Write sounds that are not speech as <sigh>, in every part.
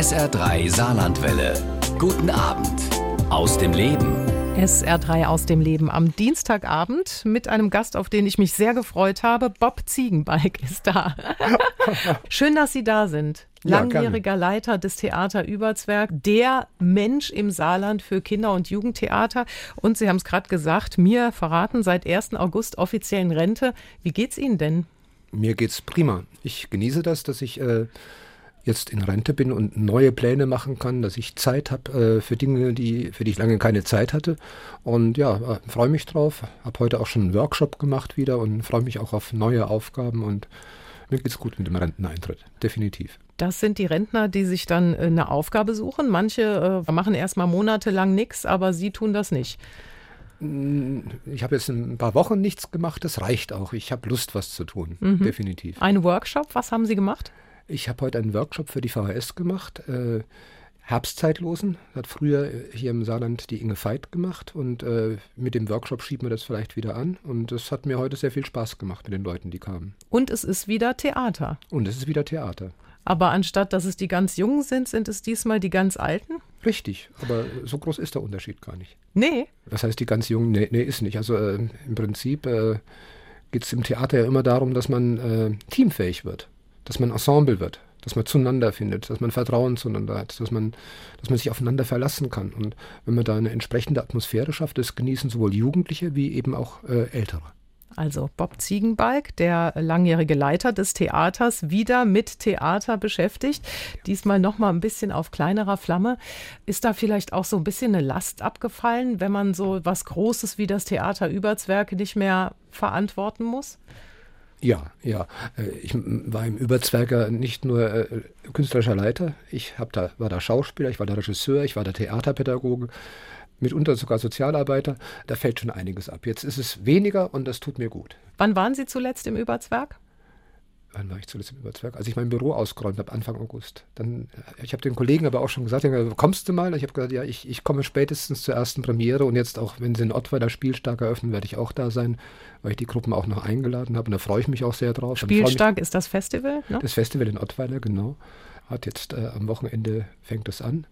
SR3 Saarlandwelle. Guten Abend aus dem Leben. SR3 aus dem Leben am Dienstagabend mit einem Gast, auf den ich mich sehr gefreut habe. Bob Ziegenbalg <laughs> ist da. <laughs> Schön, dass Sie da sind. Langjähriger ja, Leiter des Theater Überzwerg, der Mensch im Saarland für Kinder- und Jugendtheater. Und Sie haben es gerade gesagt, mir verraten seit 1. August offiziellen Rente. Wie geht's Ihnen denn? Mir geht's prima. Ich genieße das, dass ich äh, jetzt in Rente bin und neue Pläne machen kann, dass ich Zeit habe äh, für Dinge, die, für die ich lange keine Zeit hatte. Und ja, äh, freue mich drauf. Habe heute auch schon einen Workshop gemacht wieder und freue mich auch auf neue Aufgaben und mir geht's gut mit dem Renteneintritt, definitiv. Das sind die Rentner, die sich dann äh, eine Aufgabe suchen. Manche äh, machen erstmal monatelang nichts, aber Sie tun das nicht. Mm, ich habe jetzt ein paar Wochen nichts gemacht, das reicht auch. Ich habe Lust, was zu tun, mhm. definitiv. Ein Workshop, was haben Sie gemacht? Ich habe heute einen Workshop für die VHS gemacht. Äh, Herbstzeitlosen hat früher hier im Saarland die Inge Veit gemacht und äh, mit dem Workshop schieben wir das vielleicht wieder an und es hat mir heute sehr viel Spaß gemacht mit den Leuten, die kamen. Und es ist wieder Theater. Und es ist wieder Theater. Aber anstatt dass es die ganz Jungen sind, sind es diesmal die ganz Alten? Richtig, aber so groß ist der Unterschied gar nicht. Nee. Das heißt, die ganz Jungen, nee, nee ist nicht. Also äh, im Prinzip äh, geht es im Theater ja immer darum, dass man äh, teamfähig wird dass man Ensemble wird, dass man zueinander findet, dass man Vertrauen zueinander hat, dass man, dass man sich aufeinander verlassen kann. Und wenn man da eine entsprechende Atmosphäre schafft, das genießen sowohl Jugendliche wie eben auch äh, Ältere. Also Bob Ziegenbalg, der langjährige Leiter des Theaters, wieder mit Theater beschäftigt. Diesmal noch mal ein bisschen auf kleinerer Flamme. Ist da vielleicht auch so ein bisschen eine Last abgefallen, wenn man so was Großes wie das Theater Überzwerg nicht mehr verantworten muss? Ja, ja. Äh, ich war im Überzwerger nicht nur äh, künstlerischer Leiter, ich hab da, war da Schauspieler, ich war da Regisseur, ich war da Theaterpädagoge, mitunter sogar Sozialarbeiter. Da fällt schon einiges ab. Jetzt ist es weniger und das tut mir gut. Wann waren Sie zuletzt im Überzwerg? Wann war ich zuletzt im Überzwerg? Als ich mein Büro ausgeräumt habe, Anfang August. Dann, äh, ich habe den Kollegen aber auch schon gesagt, kommst du mal? Ich habe gesagt, ja, ich, ich komme spätestens zur ersten Premiere und jetzt auch, wenn sie in Ottweiler Spielstark eröffnen, werde ich auch da sein, weil ich die Gruppen auch noch eingeladen habe und da freue ich mich auch sehr drauf. Spielstark ist das Festival? Ne? Das Festival in Ottweiler, genau. Hat jetzt äh, am Wochenende fängt es an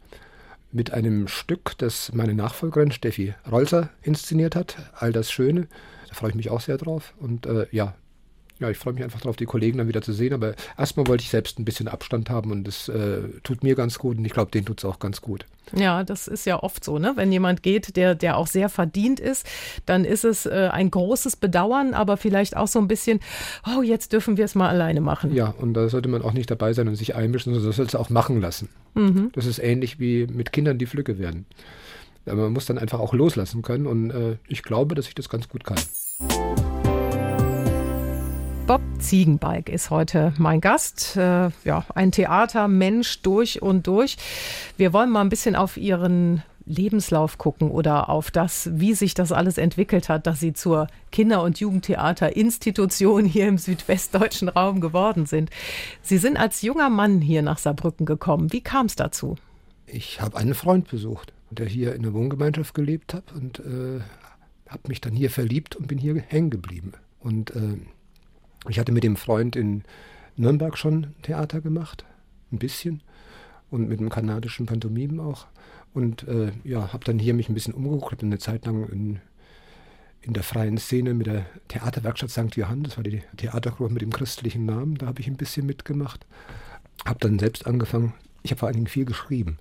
mit einem Stück, das meine Nachfolgerin Steffi Rolser inszeniert hat, All das Schöne. Da freue ich mich auch sehr drauf. Und äh, ja, ja, ich freue mich einfach darauf, die Kollegen dann wieder zu sehen. Aber erstmal wollte ich selbst ein bisschen Abstand haben und das äh, tut mir ganz gut und ich glaube, denen tut es auch ganz gut. Ja, das ist ja oft so, ne? Wenn jemand geht, der, der auch sehr verdient ist, dann ist es äh, ein großes Bedauern, aber vielleicht auch so ein bisschen, oh, jetzt dürfen wir es mal alleine machen. Ja, und da sollte man auch nicht dabei sein und sich einmischen, sondern das sollte es auch machen lassen. Mhm. Das ist ähnlich wie mit Kindern, die Flücke werden. Man muss dann einfach auch loslassen können und äh, ich glaube, dass ich das ganz gut kann. Bob Ziegenbalg ist heute mein Gast. Äh, ja, ein Theatermensch durch und durch. Wir wollen mal ein bisschen auf Ihren Lebenslauf gucken oder auf das, wie sich das alles entwickelt hat, dass Sie zur Kinder- und Jugendtheaterinstitution hier im südwestdeutschen Raum geworden sind. Sie sind als junger Mann hier nach Saarbrücken gekommen. Wie kam es dazu? Ich habe einen Freund besucht, der hier in der Wohngemeinschaft gelebt hat und äh, habe mich dann hier verliebt und bin hier hängen geblieben. Und äh, ich hatte mit dem Freund in Nürnberg schon Theater gemacht, ein bisschen, und mit einem kanadischen Pantomimen auch. Und äh, ja, habe dann hier mich ein bisschen umgeguckt, habe eine Zeit lang in, in der freien Szene mit der Theaterwerkstatt St. Johann, das war die Theatergruppe mit dem christlichen Namen, da habe ich ein bisschen mitgemacht. Habe dann selbst angefangen, ich habe vor allen Dingen viel geschrieben.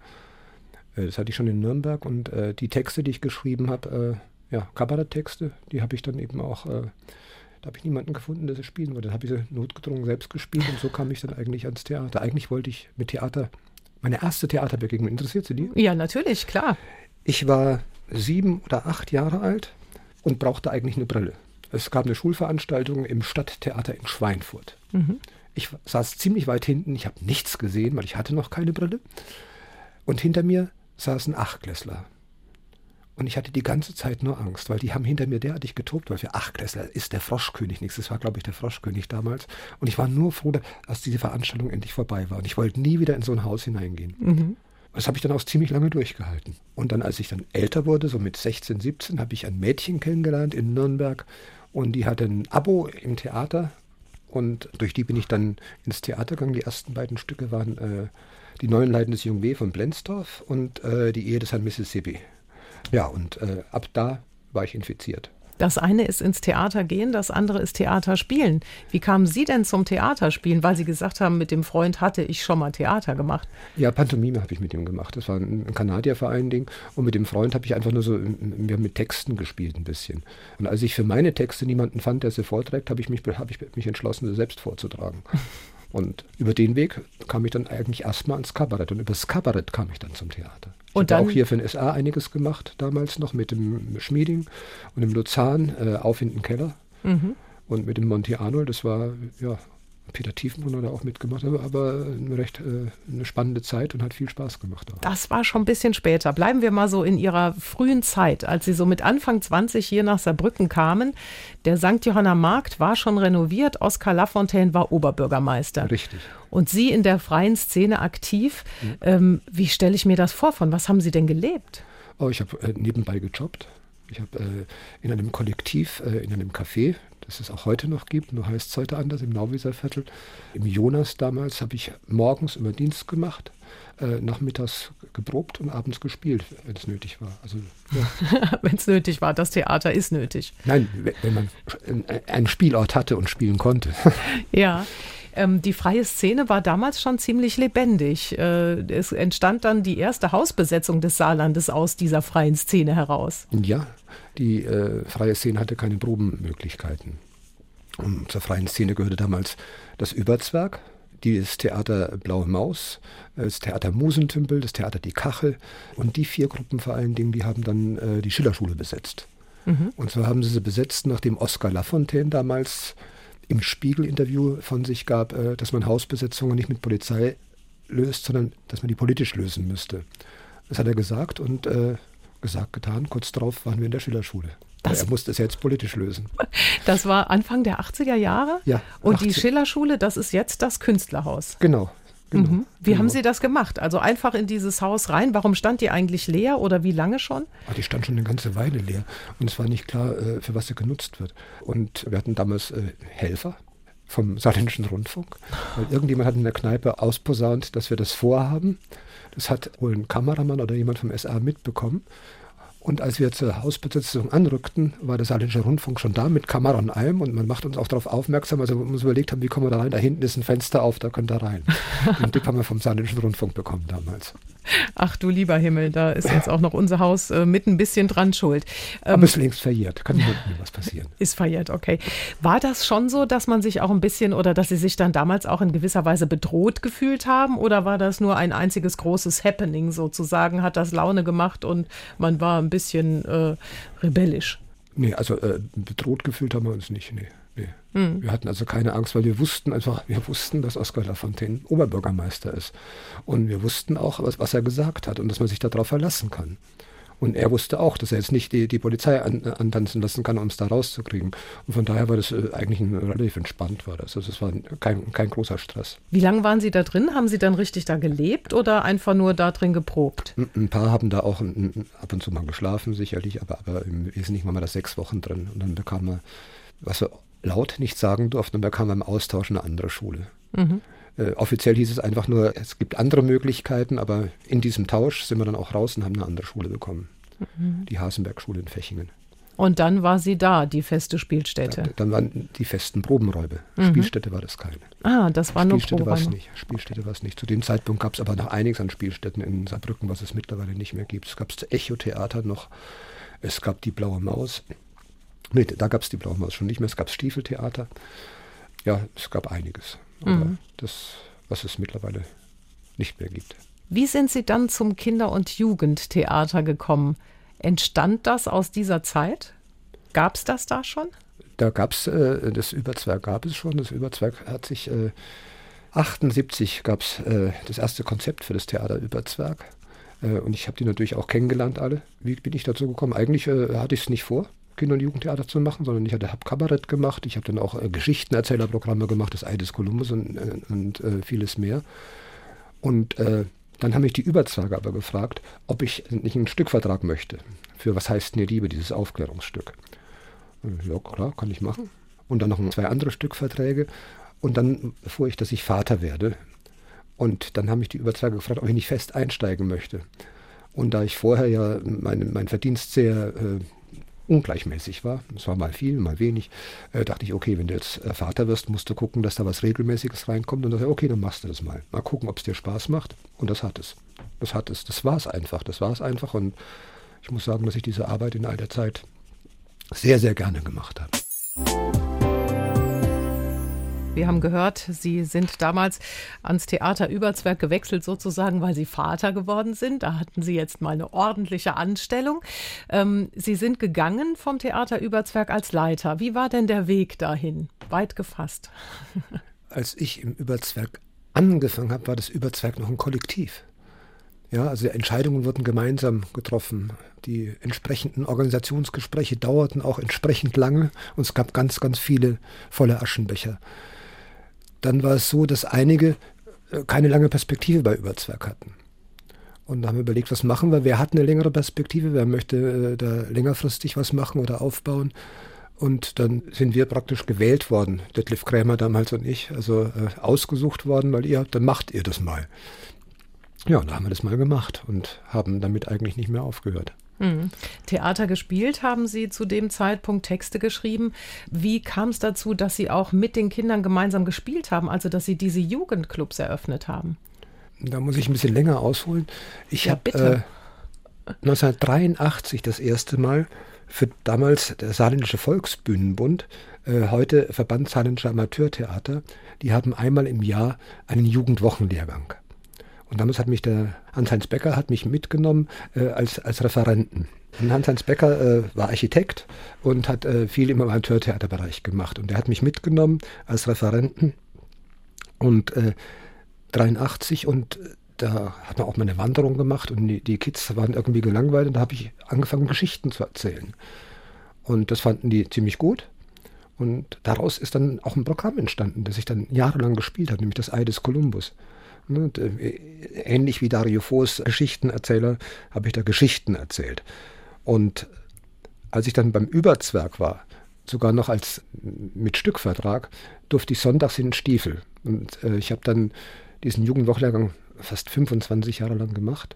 Äh, das hatte ich schon in Nürnberg und äh, die Texte, die ich geschrieben habe, äh, ja, Kabaretttexte, die habe ich dann eben auch äh, da habe ich niemanden gefunden, der sie spielen wollte. Dann habe ich sie notgedrungen selbst gespielt und so kam ich dann eigentlich ans Theater. Eigentlich wollte ich mit Theater, meine erste Theaterbegegnung, interessiert Sie die? Ja, natürlich, klar. Ich war sieben oder acht Jahre alt und brauchte eigentlich eine Brille. Es gab eine Schulveranstaltung im Stadttheater in Schweinfurt. Mhm. Ich saß ziemlich weit hinten, ich habe nichts gesehen, weil ich hatte noch keine Brille. Und hinter mir saß ein Achtklässler. Und ich hatte die ganze Zeit nur Angst, weil die haben hinter mir derartig getobt, weil für ach, das ist der Froschkönig nichts. Das war, glaube ich, der Froschkönig damals. Und ich war nur froh, dass diese Veranstaltung endlich vorbei war. Und ich wollte nie wieder in so ein Haus hineingehen. Mhm. Das habe ich dann auch ziemlich lange durchgehalten. Und dann, als ich dann älter wurde, so mit 16, 17, habe ich ein Mädchen kennengelernt in Nürnberg. Und die hatte ein Abo im Theater Und durch die bin ich dann ins Theater gegangen. Die ersten beiden Stücke waren äh, Die neuen Leiden des Jungen W. von Blensdorf und äh, Die Ehe des Herrn Mississippi. Ja, und äh, ab da war ich infiziert. Das eine ist ins Theater gehen, das andere ist Theater spielen. Wie kamen Sie denn zum Theaterspielen? Weil Sie gesagt haben, mit dem Freund hatte ich schon mal Theater gemacht. Ja, Pantomime habe ich mit ihm gemacht. Das war ein Kanadier vor allen Dingen. Und mit dem Freund habe ich einfach nur so, wir haben mit Texten gespielt ein bisschen. Und als ich für meine Texte niemanden fand, der sie vorträgt, habe ich mich, habe ich mich entschlossen, sie selbst vorzutragen. <laughs> Und über den Weg kam ich dann eigentlich erstmal ans Kabarett. Und über das Kabarett kam ich dann zum Theater. Und dann auch hier für den SA einiges gemacht, damals noch mit dem Schmieding und dem Luzern äh, auf in den Keller. Mhm. Und mit dem Monty Arnold, das war ja Peter Tiefenbrunn hat da auch mitgemacht, aber, aber eine recht äh, eine spannende Zeit und hat viel Spaß gemacht. Auch. Das war schon ein bisschen später. Bleiben wir mal so in Ihrer frühen Zeit, als Sie so mit Anfang 20 hier nach Saarbrücken kamen. Der St. Johanna Markt war schon renoviert, Oskar Lafontaine war Oberbürgermeister. Richtig. Und Sie in der freien Szene aktiv. Mhm. Ähm, wie stelle ich mir das vor? Von was haben Sie denn gelebt? Oh, ich habe äh, nebenbei gejobbt. Ich habe äh, in einem Kollektiv, äh, in einem Café, das es auch heute noch gibt, nur heißt es heute anders, im Nauwieser Viertel. Im Jonas damals habe ich morgens immer Dienst gemacht, äh, nachmittags geprobt und abends gespielt, wenn es nötig war. Also, ja. <laughs> wenn es nötig war, das Theater ist nötig. Nein, wenn man einen Spielort hatte und spielen konnte. <laughs> ja. Ähm, die freie Szene war damals schon ziemlich lebendig. Äh, es entstand dann die erste Hausbesetzung des Saarlandes aus dieser freien Szene heraus. Ja, die äh, freie Szene hatte keine Probenmöglichkeiten. Und zur freien Szene gehörte damals das Überzwerg, das Theater Blaue Maus, das Theater Musentümpel, das Theater Die Kachel. Und die vier Gruppen vor allen Dingen, die haben dann äh, die Schillerschule besetzt. Mhm. Und zwar haben sie sie besetzt, nachdem Oskar Lafontaine damals im Spiegel-Interview von sich gab, äh, dass man Hausbesetzungen nicht mit Polizei löst, sondern dass man die politisch lösen müsste. Das hat er gesagt und äh, gesagt, getan. Kurz darauf waren wir in der Schillerschule. Das, er musste es jetzt politisch lösen. <laughs> Das war Anfang der 80er Jahre? Ja. Und 80. die Schillerschule, das ist jetzt das Künstlerhaus. Genau, Genau, mhm. Wie genau. haben Sie das gemacht? Also einfach in dieses Haus rein. Warum stand die eigentlich leer oder wie lange schon? Ach, die stand schon eine ganze Weile leer und es war nicht klar, äh, für was sie genutzt wird. Und wir hatten damals äh, Helfer vom Saarländischen Rundfunk, weil irgendjemand hat in der Kneipe ausposaunt, dass wir das vorhaben. Das hat wohl ein Kameramann oder jemand vom SA mitbekommen. Und als wir zur Hausbesetzung anrückten, war der Saarländische Rundfunk schon da mit Kamera und allem und man macht uns auch darauf aufmerksam. Also wir uns überlegt haben, wie kommen wir da rein? Da hinten ist ein Fenster auf, da könnt ihr rein. <laughs> Den Tipp haben wir vom Saarländischen Rundfunk bekommen damals. Ach du lieber Himmel, da ist jetzt auch noch unser Haus äh, mit ein bisschen dran schuld. Ähm, Aber es ist längst verjährt, kann niemandem was passieren. Ist verjährt, okay. War das schon so, dass man sich auch ein bisschen oder dass Sie sich dann damals auch in gewisser Weise bedroht gefühlt haben? Oder war das nur ein einziges großes Happening sozusagen? Hat das Laune gemacht und man war ein bisschen äh, rebellisch? Nee, also äh, bedroht gefühlt haben wir uns nicht, nee. Nee. Mhm. Wir hatten also keine Angst, weil wir wussten einfach, wir wussten, dass Oskar Lafontaine Oberbürgermeister ist. Und wir wussten auch, was, was er gesagt hat und dass man sich darauf verlassen kann. Und er wusste auch, dass er jetzt nicht die, die Polizei an, antanzen lassen kann, um uns da rauszukriegen. Und von daher war das äh, eigentlich ein, relativ entspannt. War das. Also es war kein, kein großer Stress. Wie lange waren Sie da drin? Haben Sie dann richtig da gelebt oder einfach nur da drin geprobt? Ein, paar haben da auch ab und zu mal geschlafen, sicherlich, aber, aber im Wesentlichen waren wir da sechs Wochen drin. Und dann bekam man, was wir laut nicht sagen durften, und da kam im Austausch eine andere Schule. Mhm. Äh, offiziell hieß es einfach nur, es gibt andere Möglichkeiten, aber in diesem Tausch sind wir dann auch raus und haben eine andere Schule bekommen. Mhm. Die Hasenberg-Schule in Fechingen. Und dann war sie da, die feste Spielstätte. Ja, dann waren die festen Probenräume. Mhm. Spielstätte war das keine. Ah, das war nur Spielstätte war es nicht. Spielstätte war es nicht. Zu dem Zeitpunkt gab es aber noch einiges an Spielstätten in Saarbrücken, was es mittlerweile nicht mehr gibt. Es gab das Echo-Theater noch. Es gab die Blaue Maus. Nee, da gab es die Blaue Maus schon nicht mehr. Es gab Stiefeltheater. Ja, es gab einiges. Mhm. das, was es mittlerweile nicht mehr gibt. Wie sind Sie dann zum Kinder- und Jugendtheater gekommen? Entstand das aus dieser Zeit? Gab es das da schon? Da gab es, äh, das Überzwerg gab es schon. Das Überzwerg hat sich, äh, 78 gab es äh, das erste Konzept für das Theater Überzwerg. Äh, und ich habe die natürlich auch kennengelernt alle. Wie bin ich dazu gekommen? Eigentlich äh, hatte ich es nicht vor. Kinder- und Jugendtheater zu machen, sondern ich hatte hab Kabarett gemacht, ich habe dann auch äh, Geschichtenerzählerprogramme gemacht, das Ei des Kolumbus und, äh, und äh, vieles mehr. Und äh, dann haben mich die Überzeuger aber gefragt, ob ich nicht einen Stückvertrag möchte. Für was heißt denn Liebe, dieses Aufklärungsstück? Ja, klar, kann ich machen. Und dann noch zwei andere Stückverträge. Und dann erfuhr ich, dass ich Vater werde. Und dann haben mich die Überzeuger gefragt, ob ich nicht fest einsteigen möchte. Und da ich vorher ja mein, mein Verdienst sehr äh, ungleichmäßig war, es war mal viel, mal wenig, äh, dachte ich, okay, wenn du jetzt äh, Vater wirst, musst du gucken, dass da was Regelmäßiges reinkommt. Und dachte ich, okay, dann machst du das mal. Mal gucken, ob es dir Spaß macht. Und das hat es. Das hat es. Das war es einfach. Das war es einfach. Und ich muss sagen, dass ich diese Arbeit in all der Zeit sehr, sehr gerne gemacht habe. Wir haben gehört, Sie sind damals ans Theater Überzwerg gewechselt, sozusagen, weil Sie Vater geworden sind. Da hatten Sie jetzt mal eine ordentliche Anstellung. Ähm, Sie sind gegangen vom Theater Überzwerg als Leiter. Wie war denn der Weg dahin? Weit gefasst. <laughs> Als ich im Überzwerg angefangen habe, war das Überzwerg noch ein Kollektiv. Ja, also Entscheidungen wurden gemeinsam getroffen. Die entsprechenden Organisationsgespräche dauerten auch entsprechend lange und es gab ganz, ganz viele volle Aschenbecher. Dann war es so, dass einige äh, keine lange Perspektive bei Überzwerg hatten. Und haben wir überlegt, was machen wir? Wer hat eine längere Perspektive? Wer möchte äh, da längerfristig was machen oder aufbauen? Und dann sind wir praktisch gewählt worden, Detlef Krämer damals und ich, also äh, ausgesucht worden, weil ihr, dann macht ihr das mal. Ja, dann haben wir das mal gemacht und haben damit eigentlich nicht mehr aufgehört. Mhm. Theater gespielt haben Sie zu dem Zeitpunkt Texte geschrieben. Wie kam es dazu, dass Sie auch mit den Kindern gemeinsam gespielt haben, also dass Sie diese Jugendclubs eröffnet haben? Da muss ich ein bisschen länger ausholen. Ich ja, habe äh, 1983 das erste Mal für damals der Saarländische Volksbühnenbund, äh, heute Verband Saarländischer Amateurtheater, die haben einmal im Jahr einen Jugendwochenlehrgang. Und damals hat mich der Hans-Heinz Becker hat mich mitgenommen äh, als, als Referenten. Und Hans-Heinz Becker äh, war Architekt und hat äh, viel im Amateurtheaterbereich gemacht. Und er hat mich mitgenommen als Referenten und 83 äh, und äh, da hat man auch mal eine Wanderung gemacht und die, die Kids waren irgendwie gelangweilt und da habe ich angefangen, Geschichten zu erzählen. Und das fanden die ziemlich gut. Und daraus ist dann auch ein Programm entstanden, das ich dann jahrelang gespielt habe, nämlich das Ei des Kolumbus. Ne, äh, ähnlich wie Dario Fos Geschichtenerzähler habe ich da Geschichten erzählt. Und als ich dann beim Überzwerg war, sogar noch als mit Stückvertrag, durfte ich sonntags in den Stiefel. Und äh, ich habe dann diesen Jugendwochlehrgang fast 25 Jahre lang gemacht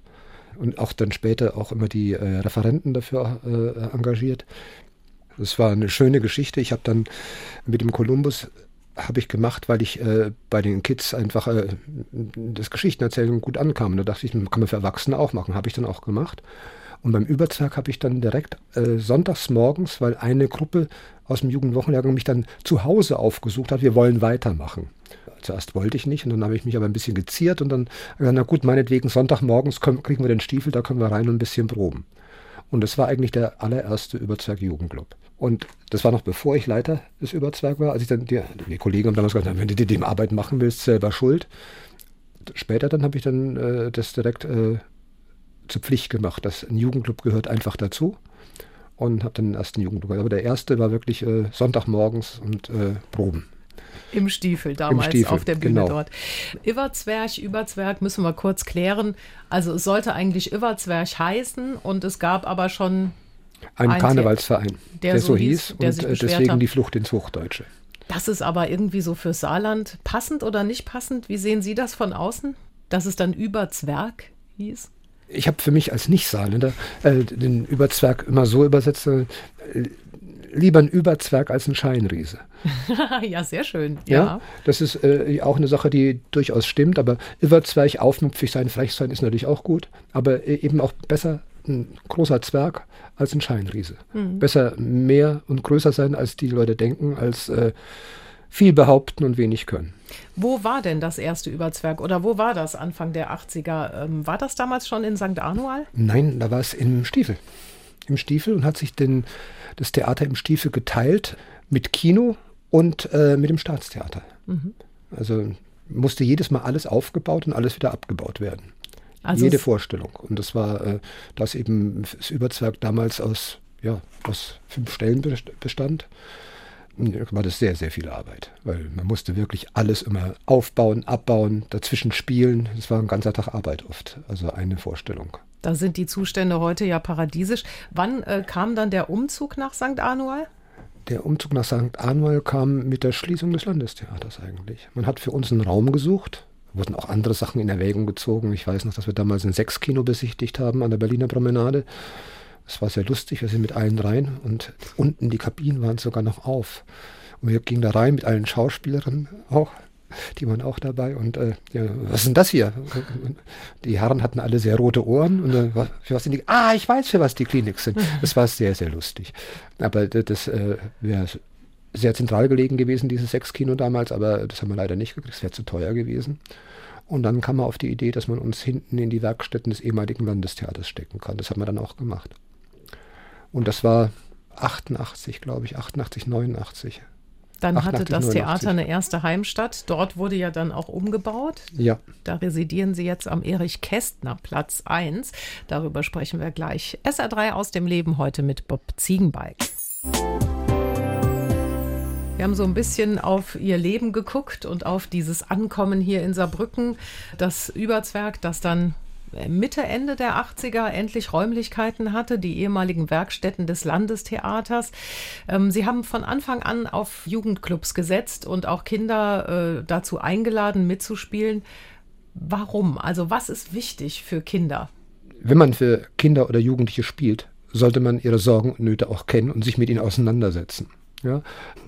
und auch dann später auch immer die äh, Referenten dafür äh, engagiert. Das war eine schöne Geschichte. Ich habe dann mit dem Kolumbus habe ich gemacht, weil ich äh, bei den Kids einfach äh, das Geschichtenerzählen gut ankam. Und da dachte ich, kann man für Erwachsene auch machen. Habe ich dann auch gemacht. Und beim Überzwerg habe ich dann direkt äh, sonntags morgens, weil eine Gruppe aus dem Jugendwochenlehrgang mich dann zu Hause aufgesucht hat, wir wollen weitermachen. Zuerst wollte ich nicht und dann habe ich mich aber ein bisschen geziert und dann gesagt, na gut, meinetwegen Sonntagmorgens kriegen wir den Stiefel, da können wir rein und ein bisschen proben. Und das war eigentlich der allererste Überzwerg Jugendclub. Und das war noch bevor ich Leiter des Überzwerg war. Als ich dann, die, die Kollegen haben damals gesagt, wenn du die Arbeit machen willst, selber schuld. Später dann habe ich dann äh, das direkt äh, zur Pflicht gemacht. Das ein Jugendclub gehört einfach dazu. Und habe dann den ersten Jugendclub. Aber der erste war wirklich äh, Sonntagmorgens und äh, Proben. Im Stiefel damals Im Stiefel, auf der Bühne genau. dort. Iverzwerch, Überzwerg müssen wir kurz klären. Also es sollte eigentlich Iverzwerch heißen und es gab aber schon ein, ein Karnevalsverein, der, der so hieß, der und äh, deswegen hat. die Flucht ins Hochdeutsche. Das ist aber irgendwie so für Saarland passend oder nicht passend? Wie sehen Sie das von außen, dass es dann Überzwerg hieß? Ich habe für mich als Nicht-Saarländer äh, den Überzwerg immer so übersetzt, äh, lieber ein Überzwerg als ein Scheinriese. <laughs> ja, sehr schön. Ja, ja das ist äh, auch eine Sache, die durchaus stimmt, aber Überzwerg, aufmüpfig sein, frech sein ist natürlich auch gut, aber äh, eben auch besser ein großer Zwerg als ein Scheinriese. Mhm. Besser mehr und größer sein, als die Leute denken, als äh, viel behaupten und wenig können. Wo war denn das erste Überzwerg oder wo war das Anfang der 80er? Ähm, war das damals schon in St. Arnual? Nein, da war es im Stiefel. Im Stiefel und hat sich den, das Theater im Stiefel geteilt mit Kino und äh, mit dem Staatstheater. Mhm. Also musste jedes Mal alles aufgebaut und alles wieder abgebaut werden. Also Jede Vorstellung. Und das war, äh, dass eben das Überzwerg damals aus, ja, aus fünf Stellen bestand war das sehr, sehr viel Arbeit, weil man musste wirklich alles immer aufbauen, abbauen, dazwischen spielen. Das war ein ganzer Tag Arbeit oft, also eine Vorstellung. Da sind die Zustände heute ja paradiesisch. Wann äh, kam dann der Umzug nach St. Anual? Der Umzug nach St. Anual kam mit der Schließung des Landestheaters eigentlich. Man hat für uns einen Raum gesucht, wurden auch andere Sachen in Erwägung gezogen. Ich weiß noch, dass wir damals ein Sechskino besichtigt haben an der Berliner Promenade. Es war sehr lustig, wir sind mit allen rein und unten die Kabinen waren sogar noch auf. Und wir gingen da rein mit allen Schauspielerinnen auch die waren auch dabei. Und äh, ja, was ist denn das hier? Die Herren hatten alle sehr rote Ohren. Und äh, für was sind die? Ah, ich weiß, für was die Klinik sind. Das war sehr, sehr lustig. Aber das äh, wäre sehr zentral gelegen gewesen, dieses Sechskino damals, aber das haben wir leider nicht gekriegt. Es wäre zu teuer gewesen. Und dann kam man auf die Idee, dass man uns hinten in die Werkstätten des ehemaligen Landestheaters stecken kann. Das haben wir dann auch gemacht. Und das war 88, glaube ich, 88, 89. Dann Ach, hatte das Theater eine erste Heimstatt. Dort wurde ja dann auch umgebaut. Ja. Da residieren Sie jetzt am Erich-Kästner Platz 1. Darüber sprechen wir gleich. SR3 aus dem Leben heute mit Bob Ziegenbeik. Wir haben so ein bisschen auf ihr Leben geguckt und auf dieses Ankommen hier in Saarbrücken, das Überzwerg, das dann Mitte, Ende der 80er endlich Räumlichkeiten hatte, die ehemaligen Werkstätten des Landestheaters. Ähm, Sie haben von Anfang an auf Jugendclubs gesetzt und auch Kinder äh, dazu eingeladen, mitzuspielen. Warum? Also was ist wichtig für Kinder? Wenn man für Kinder oder Jugendliche spielt, sollte man ihre Sorgen und Nöte auch kennen und sich mit ihnen auseinandersetzen. Ja?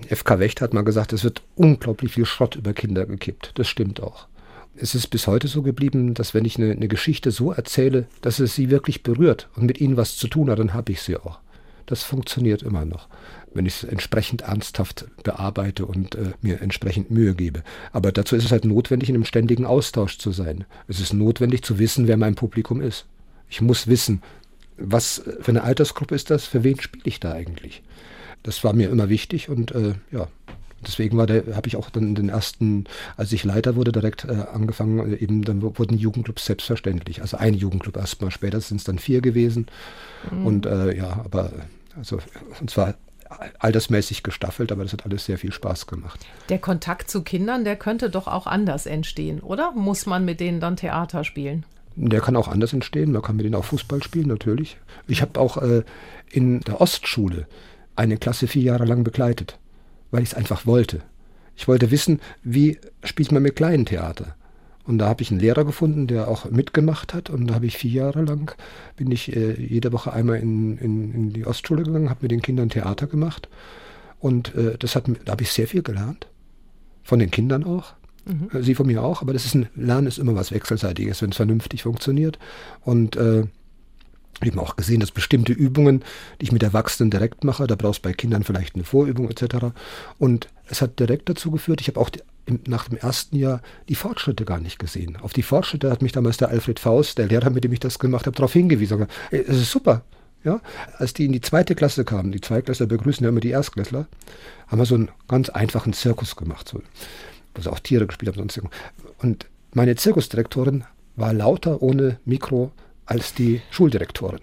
FK Wächt hat mal gesagt, es wird unglaublich viel Schrott über Kinder gekippt. Das stimmt auch es ist bis heute so geblieben, dass wenn ich eine, eine, Geschichte so erzähle, dass es sie wirklich berührt und mit ihnen was zu tun hat, dann habe ich sie auch. Das funktioniert immer noch, wenn ich es entsprechend ernsthaft bearbeite und äh, mir entsprechend Mühe gebe. Aber dazu ist es halt notwendig, in einem ständigen Austausch zu sein. Es ist notwendig zu wissen, wer mein Publikum ist. Ich muss wissen, was für eine Altersgruppe ist das, für wen spiele ich da eigentlich. Das war mir immer wichtig und äh, ja, Deswegen war der, habe ich auch dann den ersten, als ich Leiter wurde, direkt äh, angefangen, eben dann wurden Jugendclubs selbstverständlich. Also ein Jugendclub erstmal, später sind es dann vier gewesen. Mhm. Und äh, ja, aber also und zwar altersmäßig gestaffelt, aber das hat alles sehr viel Spaß gemacht. Der Kontakt zu Kindern, der könnte doch auch anders entstehen, oder? Muss man mit denen dann Theater spielen? Der kann auch anders entstehen. Man kann mit denen auch Fußball spielen, natürlich. Ich habe auch äh, in der Ostschule eine Klasse vier Jahre lang begleitet weil ich es einfach wollte. Ich wollte wissen, wie spielt man mit kleinen Theater. Und da habe ich einen Lehrer gefunden, der auch mitgemacht hat. Und da habe ich vier Jahre lang, bin ich äh, jede Woche einmal in, in, in die Ostschule gegangen, habe mit den Kindern Theater gemacht. Und äh, das hat, da habe ich sehr viel gelernt. Von den Kindern auch. Mhm. Äh, sie von mir auch. Aber das ist ein Lernen ist immer was Wechselseitiges, wenn es vernünftig funktioniert. Und äh, ich habe auch gesehen, dass bestimmte Übungen, die ich mit Erwachsenen direkt mache, da brauchst du bei Kindern vielleicht eine Vorübung etc. Und es hat direkt dazu geführt, ich habe auch nach dem ersten Jahr die Fortschritte gar nicht gesehen. Auf die Fortschritte hat mich damals der Alfred Faust, der Lehrer, mit dem ich das gemacht habe, darauf hingewiesen. Es ist super. Ja, als die in die zweite Klasse kamen, die Zweitklässler begrüßen ja immer die Erstklässler, haben wir so einen ganz einfachen Zirkus gemacht, so, wo sie auch Tiere gespielt haben. Sonst und meine Zirkusdirektorin war lauter ohne Mikro als die Schuldirektorin.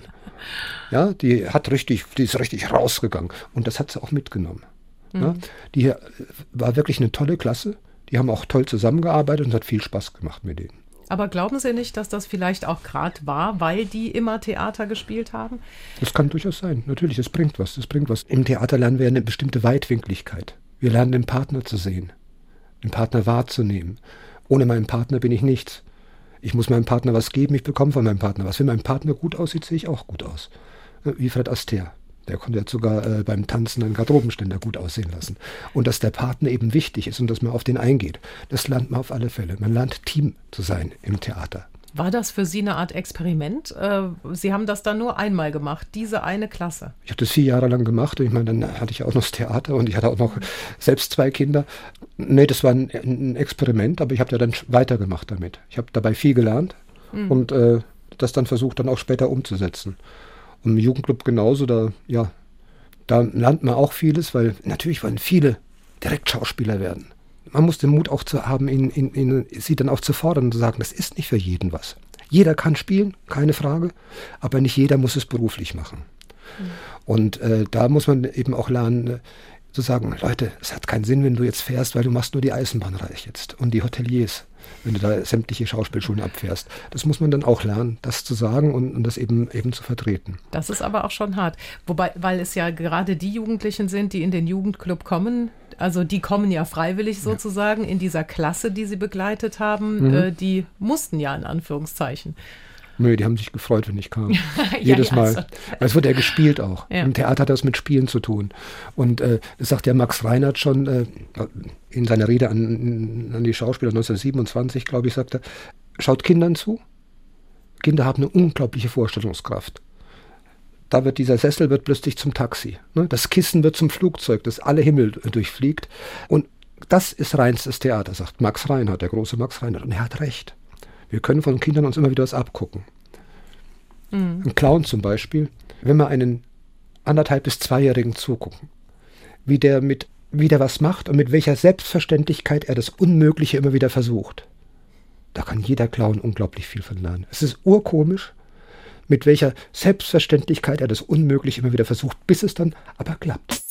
Ja, die hat richtig, die ist richtig rausgegangen und das hat sie auch mitgenommen. Mhm. Ja, die war wirklich eine tolle Klasse. Die haben auch toll zusammengearbeitet und es hat viel Spaß gemacht mit denen. Aber glauben Sie nicht, dass das vielleicht auch gerade war, weil die immer Theater gespielt haben? Das kann durchaus sein. Natürlich, das bringt was. Das bringt was. Im Theater lernen wir eine bestimmte Weitwinkligkeit. Wir lernen den Partner zu sehen, den Partner wahrzunehmen. Ohne meinen Partner bin ich nichts. Ich muss meinem Partner was geben, ich bekomme von meinem Partner was. Wenn mein Partner gut aussieht, sehe ich auch gut aus. Äh, wie Fred Astaire. Der konnte ja sogar äh, beim Tanzen einen Garderobenständer gut aussehen lassen. Und dass der Partner eben wichtig ist und dass man auf den eingeht, das lernt man auf alle Fälle. Man lernt Team zu sein im Theater. War das für Sie eine Art Experiment? Äh, Sie haben das dann nur einmal gemacht, diese eine Klasse. Ich habe das vier Jahre lang gemacht und ich meine, dann hatte ich auch noch das Theater und ich hatte auch noch selbst zwei Kinder. Nee, das war ein, ein Experiment, aber ich habe ja dann weitergemacht damit. Ich habe dabei viel gelernt mhm. und äh, das dann versucht, dann auch später umzusetzen. Und im Jugendclub genauso, da, ja, da lernt man auch vieles, weil natürlich wollen viele direkt Schauspieler werden man muss den Mut auch zu haben, ihn, ihn, ihn, sie dann auch zu fordern und zu sagen, das ist nicht für jeden was. Jeder kann spielen, keine Frage, aber nicht jeder muss es beruflich machen. Mhm. Und äh, da muss man eben auch lernen, äh, zu sagen, Leute, es hat keinen Sinn, wenn du jetzt fährst, weil du machst nur die Eisenbahn reich jetzt und die Hoteliers. wenn du da sämtliche Schauspielschulen abfährst. Das muss man dann auch lernen, das zu sagen und, und das eben, eben zu vertreten. Das ist aber auch schon hart. Wobei, weil es ja gerade die Jugendlichen sind, die in den Jugendclub kommen, also die kommen ja freiwillig sozusagen ja. in dieser Klasse, die sie begleitet haben, mhm. äh, die mussten ja in Anführungszeichen. Nö, die haben sich gefreut, wenn ich kam. <laughs> ja, Jedes ja, Mal. Also. Es wird ja gespielt auch. Ja. Im Theater hat das mit Spielen zu tun. Und äh, das sagt ja Max Reinhardt schon äh, in seiner Rede an, an die Schauspieler 1927, glaube ich, sagte, schaut Kindern zu. Kinder haben eine unglaubliche Vorstellungskraft. Da wird dieser Sessel wird plötzlich zum Taxi. Ne? Das Kissen wird zum Flugzeug, das alle Himmel durchfliegt. Und das ist reinstes Theater, sagt Max Reinhardt, der große Max Reinhardt. Und er hat recht. Wir können von Kindern uns immer wieder was abgucken. Mhm. Ein Clown zum Beispiel, wenn wir einen anderthalb bis zweijährigen zugucken, wie der mit wie der was macht und mit welcher Selbstverständlichkeit er das Unmögliche immer wieder versucht. Da kann jeder Clown unglaublich viel von lernen. Es ist urkomisch, mit welcher Selbstverständlichkeit er das Unmögliche immer wieder versucht, bis es dann aber klappt.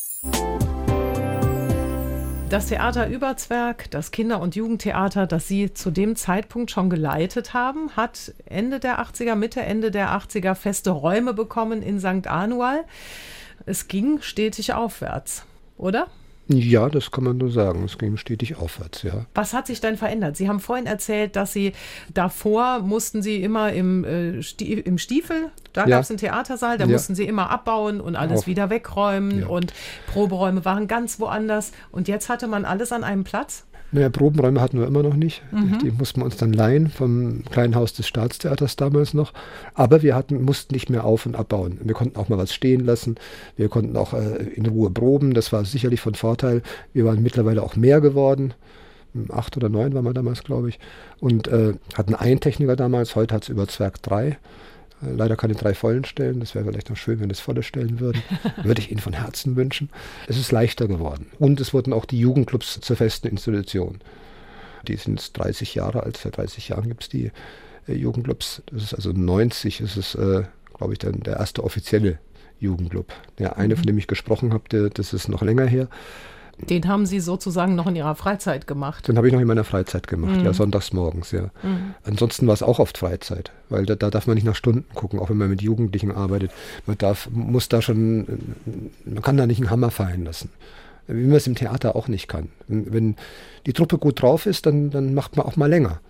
Das Theater Überzwerg, das Kinder- und Jugendtheater, das Sie zu dem Zeitpunkt schon geleitet haben, hat Ende der 80er, Mitte, Ende der 80er feste Räume bekommen in St. Anual. Es ging stetig aufwärts, oder? Ja, das kann man nur sagen. Es ging stetig aufwärts, ja. Was hat sich denn verändert? Sie haben vorhin erzählt, dass Sie davor mussten Sie immer im, äh, Stie im Stiefel, da ja. gab es einen Theatersaal, da ja. mussten Sie immer abbauen und alles Auf. wieder wegräumen ja. und Proberäume waren ganz woanders. Und jetzt hatte man alles an einem Platz? Naja, Probenräume hatten wir immer noch nicht. Mhm. Die mussten wir uns dann leihen vom kleinen Haus des Staatstheaters damals noch. Aber wir hatten, mussten nicht mehr auf- und abbauen. Wir konnten auch mal was stehen lassen. Wir konnten auch äh, in Ruhe proben. Das war sicherlich von Vorteil. Wir waren mittlerweile auch mehr geworden. Acht oder neun waren wir damals, glaube ich. Und äh, hatten einen Techniker damals. Heute hat es über Zwerg drei. Leider keine drei vollen Stellen. Das wäre vielleicht noch schön, wenn es volle Stellen würden. <laughs> Würde ich Ihnen von Herzen wünschen. Es ist leichter geworden. Und es wurden auch die Jugendclubs zur festen Institution. Die sind 30 Jahre alt. Seit 30 Jahren gibt es die äh, Jugendclubs. Das ist also 90. Das ist, äh, glaube ich, dann der erste offizielle Jugendclub. Der eine, von dem ich gesprochen habe, das ist noch länger her. Den haben Sie sozusagen noch in Ihrer Freizeit gemacht? Den habe ich noch in meiner Freizeit gemacht, mhm. ja, sonntags morgens, ja. Mhm. Ansonsten war es auch oft Freizeit, weil da, da, darf man nicht nach Stunden gucken, auch wenn man mit Jugendlichen arbeitet. Man darf, muss da schon, man kann da nicht einen Hammer fallen lassen. Wie man es im Theater auch nicht kann. Wenn, wenn die Truppe gut drauf ist, dann, dann macht man auch mal länger.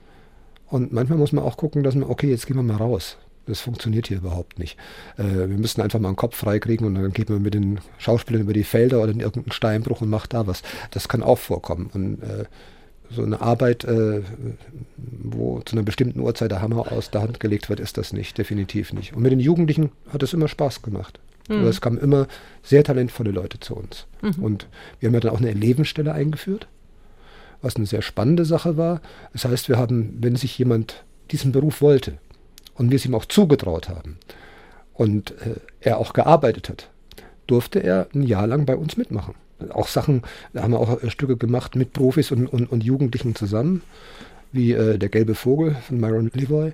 Und manchmal muss man auch gucken, dass man, okay, jetzt gehen wir mal raus. Das funktioniert hier überhaupt nicht. Äh, wir müssen einfach mal einen Kopf freikriegen und dann geht man mit den Schauspielern über die Felder oder in irgendeinen Steinbruch und macht da was. Das kann auch vorkommen. Und äh, so eine Arbeit, äh, wo zu einer bestimmten Uhrzeit der Hammer aus der Hand gelegt wird, ist das nicht, definitiv nicht. Und mit den Jugendlichen hat es immer Spaß gemacht. Mhm. es kamen immer sehr talentvolle Leute zu uns. Mhm. Und wir haben ja dann auch eine Elevenstelle eingeführt, was eine sehr spannende Sache war. Das heißt, wir haben, wenn sich jemand diesen Beruf wollte, und wir es ihm auch zugetraut haben und äh, er auch gearbeitet hat, durfte er ein Jahr lang bei uns mitmachen. Auch Sachen, da haben wir auch äh, Stücke gemacht mit Profis und, und, und Jugendlichen zusammen, wie äh, Der gelbe Vogel von Myron Levoy.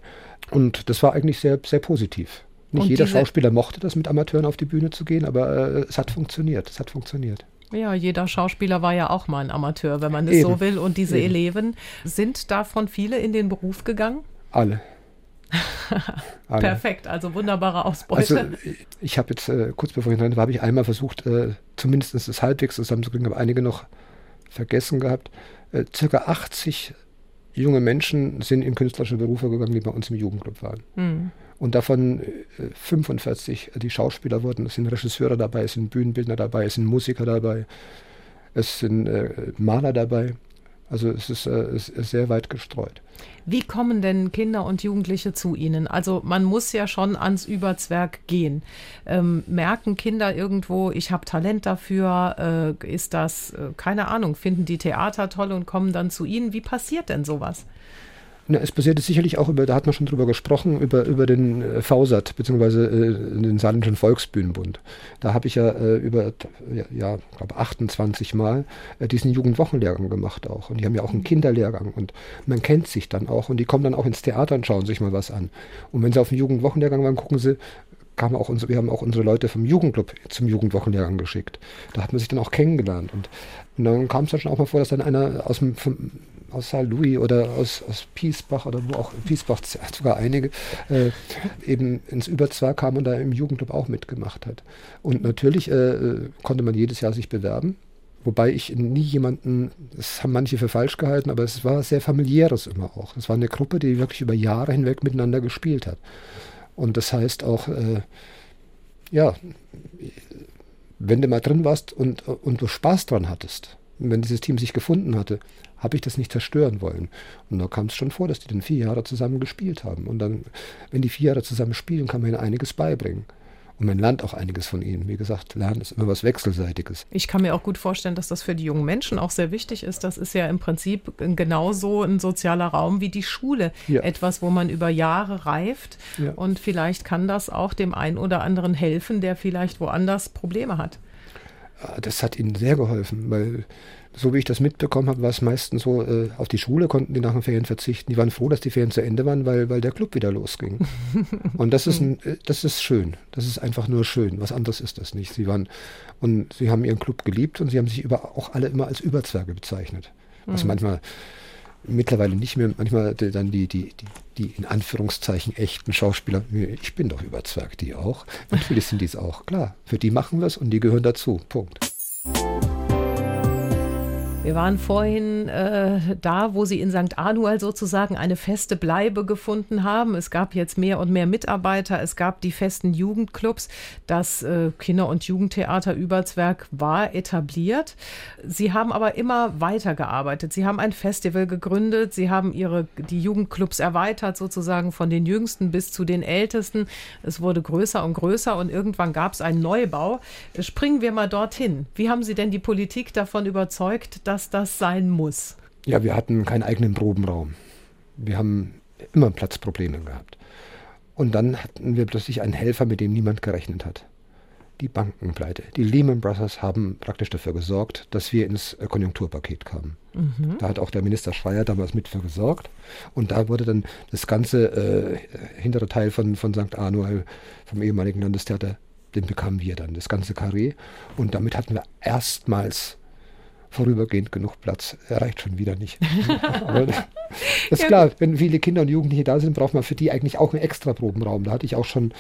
Und das war eigentlich sehr, sehr positiv. Nicht und jeder Schauspieler mochte das, mit Amateuren auf die Bühne zu gehen, aber äh, es hat funktioniert. Es hat funktioniert. Ja, jeder Schauspieler war ja auch mal ein Amateur, wenn man es so will. Und diese Eben. Eleven, sind davon viele in den Beruf gegangen? Alle. Perfekt, also wunderbare Ausbeute. Also ich habe jetzt, äh, kurz bevor ich rein war, habe ich einmal versucht, äh, zumindest das halbwegs zusammenzukriegen, habe einige noch vergessen gehabt. Äh, circa 80 junge Menschen sind in künstlerische Berufe gegangen, die bei uns im Jugendclub waren. Mhm. Und davon 45 äh, die Schauspieler wurden. Es sind Regisseure dabei, es sind Bühnenbildner dabei, es sind Musiker dabei, es sind äh, Maler dabei. Also es ist, äh, es ist sehr weit gestreut. Wie kommen denn Kinder und Jugendliche zu Ihnen? Also man muss ja schon ans Überzwerg gehen. Ähm, merken Kinder irgendwo, ich habe Talent dafür? Äh, ist das, äh, keine Ahnung, finden die Theater toll und kommen dann zu Ihnen? Wie passiert denn sowas? Na, es basierte sicherlich auch über, da hat man schon drüber gesprochen, über, über den äh, VSAT, beziehungsweise äh, den Saarländischen Volksbühnenbund. Da habe ich ja äh, über, ja, ja glaube 28 Mal äh, diesen Jugendwochenlehrgang gemacht auch. Und die haben ja auch einen Kinderlehrgang und man kennt sich dann auch und die kommen dann auch ins Theater und schauen sich mal was an. Und wenn sie auf den Jugendwochenlehrgang waren, gucken sie, kamen auch unsere, wir haben auch unsere Leute vom Jugendclub zum Jugendwochenlehrgang geschickt. Da hat man sich dann auch kennengelernt. Und, und dann kam es dann schon auch mal vor, dass dann einer aus dem, vom, aus Saar Louis oder aus, aus Piesbach oder wo auch, Piesbach sogar einige, äh, eben ins Überzwar kam und da im Jugendclub auch mitgemacht hat. Und natürlich äh, konnte man jedes Jahr sich bewerben. Wobei ich nie jemanden, das haben manche für falsch gehalten, aber es war sehr familiäres immer auch. Es war eine Gruppe, die wirklich über Jahre hinweg miteinander gespielt hat. Und das heißt auch, äh, ja, wenn du mal drin warst und, und du Spaß dran hattest, wenn dieses Team sich gefunden hatte, habe ich das nicht zerstören wollen. Und da kam es schon vor, dass die dann vier Jahre zusammen gespielt haben. Und dann, wenn die vier Jahre zusammen spielen, kann man ihnen einiges beibringen. Und man lernt auch einiges von ihnen. Wie gesagt, Lernen ist immer was Wechselseitiges. Ich kann mir auch gut vorstellen, dass das für die jungen Menschen auch sehr wichtig ist. Das ist ja im Prinzip genauso ein sozialer Raum wie die Schule. Ja. Etwas, wo man über Jahre reift. Ja. Und vielleicht kann das auch dem einen oder anderen helfen, der vielleicht woanders Probleme hat. Das hat ihnen sehr geholfen, weil so wie ich das mitbekommen habe, war es meistens so, äh, auf die Schule konnten die nach den Ferien verzichten. Die waren froh, dass die Ferien zu Ende waren, weil, weil der Club wieder losging. <laughs> und das ist, ein, äh, das ist schön. Das ist einfach nur schön. Was anderes ist das nicht. Sie waren, und sie haben ihren Club geliebt und sie haben sich über, auch alle immer als Überzwerge bezeichnet. Was mhm. manchmal mittlerweile nicht mehr, manchmal dann die, die, die, die in Anführungszeichen echten Schauspieler, ich bin doch Überzwerg, die auch. Natürlich sind die es auch, klar. Für die machen wir es und die gehören dazu. Punkt. Wir waren vorhin äh, da, wo Sie in St. Anual sozusagen eine feste Bleibe gefunden haben. Es gab jetzt mehr und mehr Mitarbeiter. Es gab die festen Jugendclubs. Das äh, Kinder- und Jugendtheater Überzwerg war etabliert. Sie haben aber immer weitergearbeitet. Sie haben ein Festival gegründet. Sie haben ihre, die Jugendclubs erweitert, sozusagen von den Jüngsten bis zu den Ältesten. Es wurde größer und größer und irgendwann gab es einen Neubau. Springen wir mal dorthin. Wie haben Sie denn die Politik davon überzeugt, dass dass das sein muss? Ja, wir hatten keinen eigenen Probenraum. Wir haben immer Platzprobleme gehabt. Und dann hatten wir plötzlich einen Helfer, mit dem niemand gerechnet hat. Die Bankenpleite. Die Lehman Brothers haben praktisch dafür gesorgt, dass wir ins Konjunkturpaket kamen. Mhm. Da hat auch der Minister Schreier damals mit für gesorgt. Und da wurde dann das ganze äh, hintere Teil von, von St. Anual, vom ehemaligen Landestheater, den bekamen wir dann, das ganze Karree. Und damit hatten wir erstmals vorübergehend genug Platz. Er reicht schon wieder nicht. <laughs> Das <laughs> ist ja, klar, wenn viele Kinder und Jugendliche da sind, braucht man für die eigentlich auch einen extra Probenraum. Da hatte ich auch schon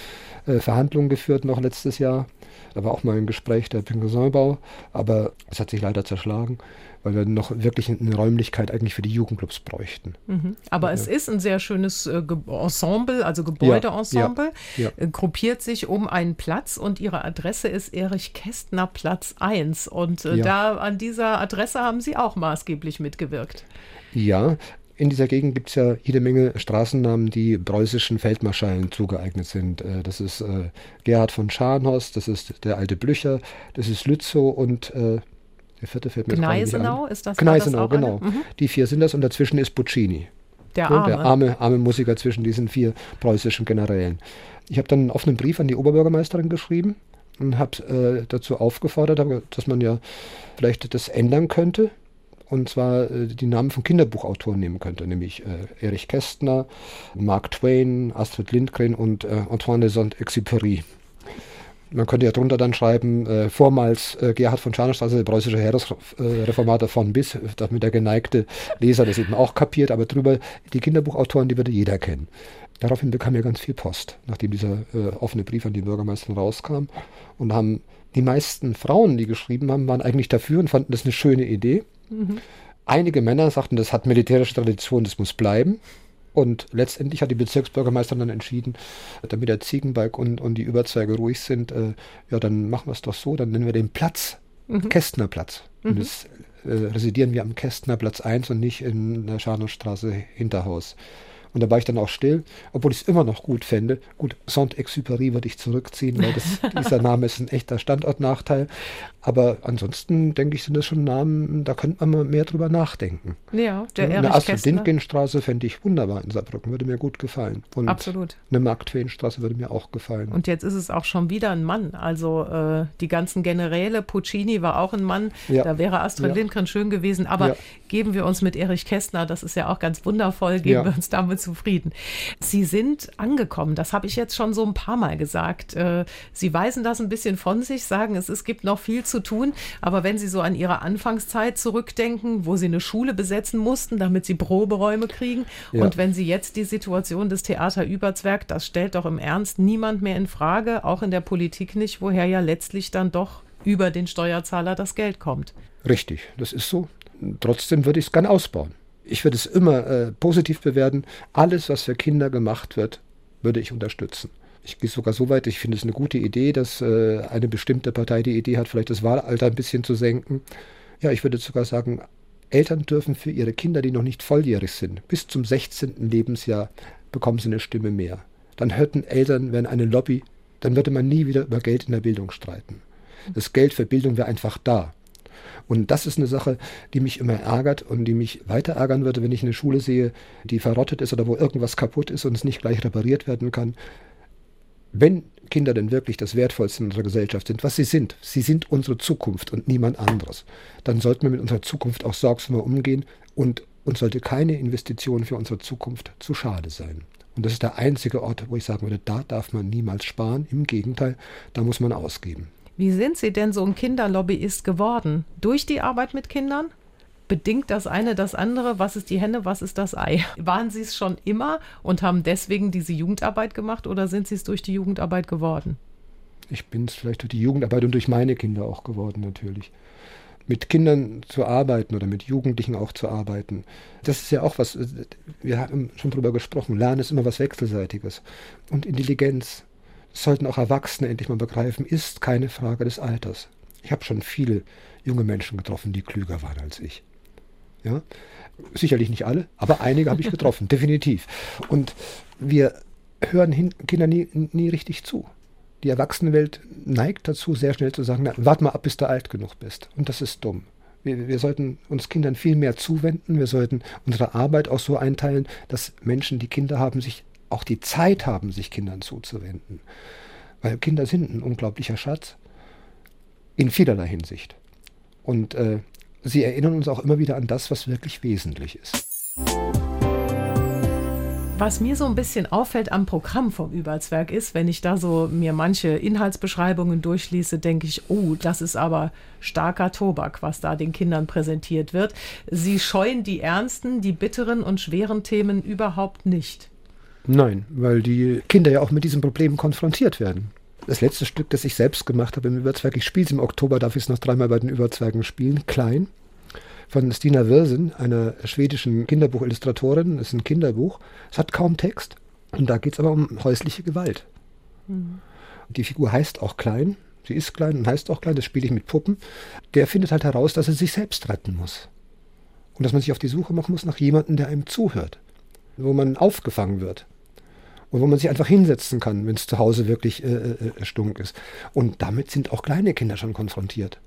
äh, Verhandlungen geführt noch letztes Jahr. Da war auch mal ein Gespräch der Pinguisinbau, aber es hat sich leider zerschlagen weil wir noch wirklich eine Räumlichkeit eigentlich für die Jugendclubs bräuchten. Mhm. Aber ja. es ist ein sehr schönes äh, Ensemble, also Gebäudeensemble, ja, ja, äh, gruppiert sich um einen Platz und ihre Adresse ist Erich Kästner Platz 1. Und äh, da an dieser Adresse haben Sie auch maßgeblich mitgewirkt. Ja, in dieser Gegend gibt es ja jede Menge Straßennamen, die preußischen Feldmarschallen zugeeignet sind. Äh, das ist äh, Gerhard von Scharnhorst, das ist der alte Blücher, das ist Lützow und äh, der vierte fällt mir Gneisenau ist das? Gneisenau, das genau. Mhm. Die vier sind das und dazwischen ist Puccini. Der arme. Der arme, arme Musiker zwischen diesen vier preußischen Generälen. Ich habe dann einen offenen Brief an die Oberbürgermeisterin geschrieben und habe äh, dazu aufgefordert, dass man ja vielleicht das ändern könnte. Und zwar äh, die Namen von Kinderbuchautoren nehmen könnte, nämlich äh, Erich Kästner, Mark Twain, Astrid Lindgren und äh, Antoine de Saint-Exupéry man könnte ja drunter dann schreiben, äh, vormals äh, Gerhard von Scharnstraße, der preußische Heeresreformator von Bis, damit der geneigte Leser das eben auch kapiert, aber drüber die Kinderbuchautoren, die würde jeder kennen. Daraufhin bekam er ganz viel Post, nachdem dieser äh, offene Brief an die Bürgermeisterin rauskam. Und haben die meisten Frauen, die geschrieben haben, waren eigentlich dafür und fanden das eine schöne Idee. Mhm. Einige Männer sagten, das hat militärische Tradition, das muss bleiben. Und letztendlich hat die Bezirksbürgermeisterin dann entschieden, damit der Ziegenbalg und, und die Überzeuge ruhig sind, äh, ja, dann machen wir es doch so, dann nennen wir den Platz mhm. Kästnerplatz. Mhm. Und das äh, residieren wir am Kästnerplatz 1 und nicht in der Scharnhorststraße Hinterhaus. Und da war ich dann auch still, obwohl ich es immer noch gut fände. Gut, Saint-Exupéry würde ich zurückziehen, weil das, <laughs> dieser Name ist ein echter Standortnachteil. Aber ansonsten denke ich, sind das schon Namen, da könnte man mal mehr drüber nachdenken. Ja, der ja, Eine Astrid-Lindgren-Straße fände ich wunderbar in Saarbrücken, würde mir gut gefallen. Und Absolut. Eine Mark-Twain-Straße würde mir auch gefallen. Und jetzt ist es auch schon wieder ein Mann. Also äh, die ganzen Generäle, Puccini war auch ein Mann. Ja. Da wäre Astrid ja. Lindgren schön gewesen. Aber geben wir uns mit Erich Kästner, das ist ja auch ganz wundervoll, geben ja. wir uns damit zufrieden. Sie sind angekommen, das habe ich jetzt schon so ein paar Mal gesagt. Äh, Sie weisen das ein bisschen von sich, sagen, es, es gibt noch viel zu tun, aber wenn Sie so an Ihre Anfangszeit zurückdenken, wo Sie eine Schule besetzen mussten, damit Sie Proberäume kriegen ja. und wenn Sie jetzt die Situation des Theater Überzwerg, das stellt doch im Ernst niemand mehr in Frage, auch in der Politik nicht, woher ja letztlich dann doch über den Steuerzahler das Geld kommt. Richtig, das ist so. Trotzdem würde ich es gern ausbauen. Ich würde es immer äh, positiv bewerten. Alles, was für Kinder gemacht wird, würde ich unterstützen. Ich gehe sogar so weit, ich finde es eine gute Idee, dass äh, eine bestimmte Partei die Idee hat, vielleicht das Wahlalter ein bisschen zu senken. Ja, ich würde sogar sagen, Eltern dürfen für ihre Kinder, die noch nicht volljährig sind, bis zum 16. Lebensjahr bekommen sie eine Stimme mehr. Dann hörten Eltern, wenn eine Lobby, dann würde man nie wieder über Geld in der Bildung streiten. Das Geld für Bildung wäre einfach da. Und das ist eine Sache, die mich immer ärgert und die mich weiter ärgern würde, wenn ich eine Schule sehe, die verrottet ist oder wo irgendwas kaputt ist und es nicht gleich repariert werden kann. Wenn Kinder denn wirklich das Wertvollste in unserer Gesellschaft sind, was sie sind, sie sind unsere Zukunft und niemand anderes, dann sollten wir mit unserer Zukunft auch sorgsamer umgehen und uns sollte keine Investition für unsere Zukunft zu schade sein. Und das ist der einzige Ort, wo ich sagen würde, da darf man niemals sparen. Im Gegenteil, da muss man ausgeben. Wie sind Sie denn so ein Kinderlobbyist geworden? Durch die Arbeit mit Kindern? Bedingt das eine das andere? Was ist die Henne, was ist das Ei? <laughs> Waren Sie es schon immer und haben deswegen diese Jugendarbeit gemacht oder sind Sie es durch die Jugendarbeit geworden? Ich bin es vielleicht durch die Jugendarbeit und durch meine Kinder auch geworden, natürlich. Mit Kindern zu arbeiten oder mit Jugendlichen auch zu arbeiten, das ist ja auch was, wir haben schon drüber gesprochen, Lernen ist immer was Wechselseitiges. Und Intelligenz, sollten auch Erwachsene endlich mal begreifen, ist keine Frage des Alters. Ich habe schon viele junge Menschen getroffen, die klüger waren als ich. Ja? Sicherlich nicht alle, aber einige habe ich getroffen, <laughs> definitiv. Und wir hören hin, Kindern nie, nie richtig zu. Die Erwachsenenwelt neigt dazu, sehr schnell zu sagen, na, warte mal ab, bis du alt genug bist. Und das ist dumm. Wir, wir, sollten uns Kindern viel mehr zuwenden. Wir sollten unsere Arbeit auch so einteilen, dass Menschen, die Kinder haben, sich auch die Zeit haben, sich Kindern zuzuwenden. Weil Kinder sind ein unglaublicher Schatz in vielerlei Hinsicht. Und äh, sie erinnern uns auch immer wieder an das, was wirklich wesentlich ist. Was mir so ein bisschen auffällt am Programm vom Überzwerg ist, wenn ich da so mir manche Inhaltsbeschreibungen durchlese, denke ich, oh, das ist aber starker Tobak, was da den Kindern präsentiert wird. Sie scheuen die ernsten, die bitteren und schweren Themen überhaupt nicht. Nein, weil die Kinder ja auch mit diesen Problemen konfrontiert werden. Das letzte Stück, das ich selbst gemacht habe im Überzwerg, ich spiele es im Oktober, darf ich es noch dreimal bei den Überzwergen spielen, klein, von Stina Wirsen, einer schwedischen Kinderbuchillustratorin. Das ist ein Kinderbuch. Es hat kaum Text. Und da geht es aber um häusliche Gewalt. Mhm. Die Figur heißt auch klein. Sie ist klein und heißt auch klein. Das spiele ich mit Puppen. Der findet halt heraus, dass er sich selbst retten muss. Und dass man sich auf die Suche machen muss nach jemandem, der einem zuhört. Wo man aufgefangen wird und wo man sich einfach hinsetzen kann, wenn es zu Hause wirklich äh, äh, stunk ist. Und damit sind auch kleine Kinder schon konfrontiert.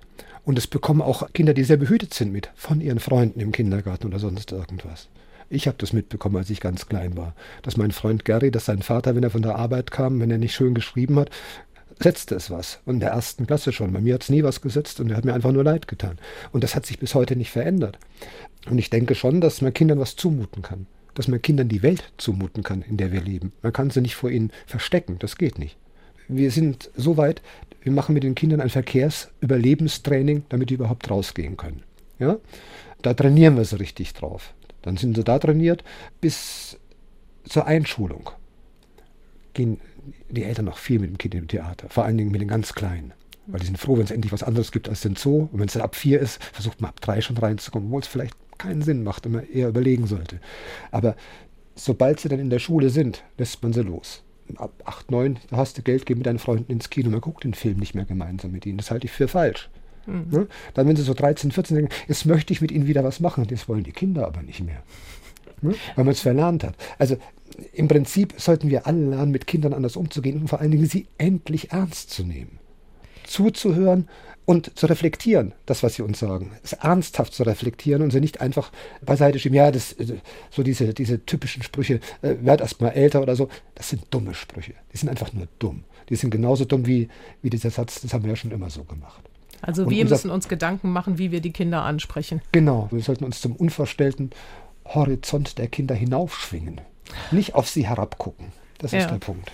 Und es bekommen auch Kinder, die sehr behütet sind mit, von ihren Freunden im Kindergarten oder sonst irgendwas. Ich habe das mitbekommen, als ich ganz klein war, dass mein Freund Gary, dass sein Vater, wenn er von der Arbeit kam, wenn er nicht schön geschrieben hat, setzte es was. Und in der ersten Klasse schon. Bei mir hat es nie was gesetzt und er hat mir einfach nur leid getan. Und das hat sich bis heute nicht verändert. Und ich denke schon, dass man Kindern was zumuten kann dass man Kindern die Welt zumuten kann, in der wir leben. Man kann sie nicht vor ihnen verstecken, das geht nicht. Wir sind so weit, wir machen mit den Kindern ein Verkehrsüberlebenstraining, damit die überhaupt rausgehen können. Ja? Da trainieren wir sie richtig drauf. Dann sind sie da trainiert bis zur Einschulung. Gehen die Eltern noch viel mit dem Kind im Theater, vor allen Dingen mit den ganz Kleinen. Weil die sind froh, wenn es endlich was anderes gibt als den Zoo. Und wenn es dann ab vier ist, versucht man ab drei schon reinzukommen, obwohl es vielleicht keinen Sinn macht und man eher überlegen sollte. Aber sobald sie dann in der Schule sind, lässt man sie los. Ab 8, 9, da hast du Geld, geh mit deinen Freunden ins Kino, man guckt den Film nicht mehr gemeinsam mit ihnen. Das halte ich für falsch. Mhm. Ne? Dann, wenn sie so 13, 14 denken, jetzt möchte ich mit ihnen wieder was machen, das wollen die Kinder aber nicht mehr. Ne? Weil man es verlernt hat. Also im Prinzip sollten wir alle lernen, mit Kindern anders umzugehen und vor allen Dingen sie endlich ernst zu nehmen. Zuzuhören und zu reflektieren, das, was sie uns sagen. Es ernsthaft zu reflektieren und sie nicht einfach beiseite schieben. Ja, das, äh, so diese, diese typischen Sprüche, äh, werd erst mal älter oder so, das sind dumme Sprüche. Die sind einfach nur dumm. Die sind genauso dumm wie, wie dieser Satz, das haben wir ja schon immer so gemacht. Also Und wir müssen uns Gedanken machen, wie wir die Kinder ansprechen. Genau, wir sollten uns zum unverstellten Horizont der Kinder hinaufschwingen. Nicht auf sie herabgucken. Das Ja. ist der Punkt.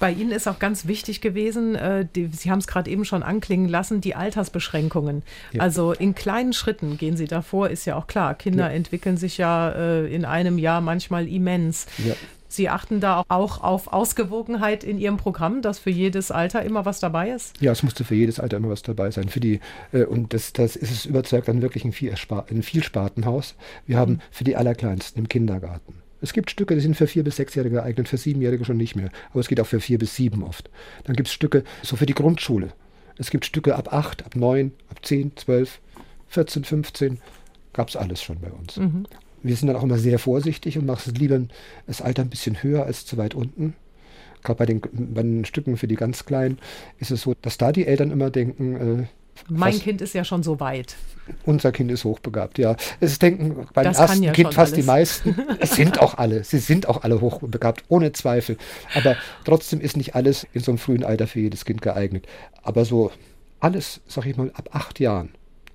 Bei Ihnen ist auch ganz wichtig gewesen, äh, die, Sie haben es gerade eben schon anklingen lassen, die Altersbeschränkungen. Ja. Also in kleinen Schritten gehen Sie davor, ist ja auch klar. Kinder Ja. entwickeln sich ja äh, in einem Jahr manchmal immens. Ja. Sie achten da auch- auf Ausgewogenheit in Ihrem Programm, dass für jedes Alter immer was dabei ist? Ja, es musste für jedes Alter immer was dabei sein. Für die, äh, und das, das ist es überzeugt dann wirklich ein, Vielspar ein Vielspartenhaus. Wir haben für die Allerkleinsten im Kindergarten. Es gibt Stücke, die sind für vier bis sechsjährige geeignet, für siebenjährige schon nicht mehr. Aber es geht auch für vier bis sieben oft. Dann gibt es Stücke so für die Grundschule. Es gibt Stücke ab acht, ab neun, ab zehn, zwölf, 14, 15. Gab es alles schon bei uns. Wir sind dann auch immer sehr vorsichtig und machen lieber das Alter ein bisschen höher als zu weit unten. Gerade bei den, bei den Stücken für die ganz Kleinen ist es so, dass da die Eltern immer denken, äh, Mein fast- Kind ist ja schon so weit. unser Kind ist hochbegabt. Ja, es denken beim Das ersten ja Kind fast die alles. meisten. <laughs> Es sind auch alle. Sie sind auch alle hochbegabt, ohne Zweifel. Aber trotzdem ist nicht alles in so einem frühen Alter für jedes Kind geeignet. Aber so alles, sag ich mal, ab acht Jahren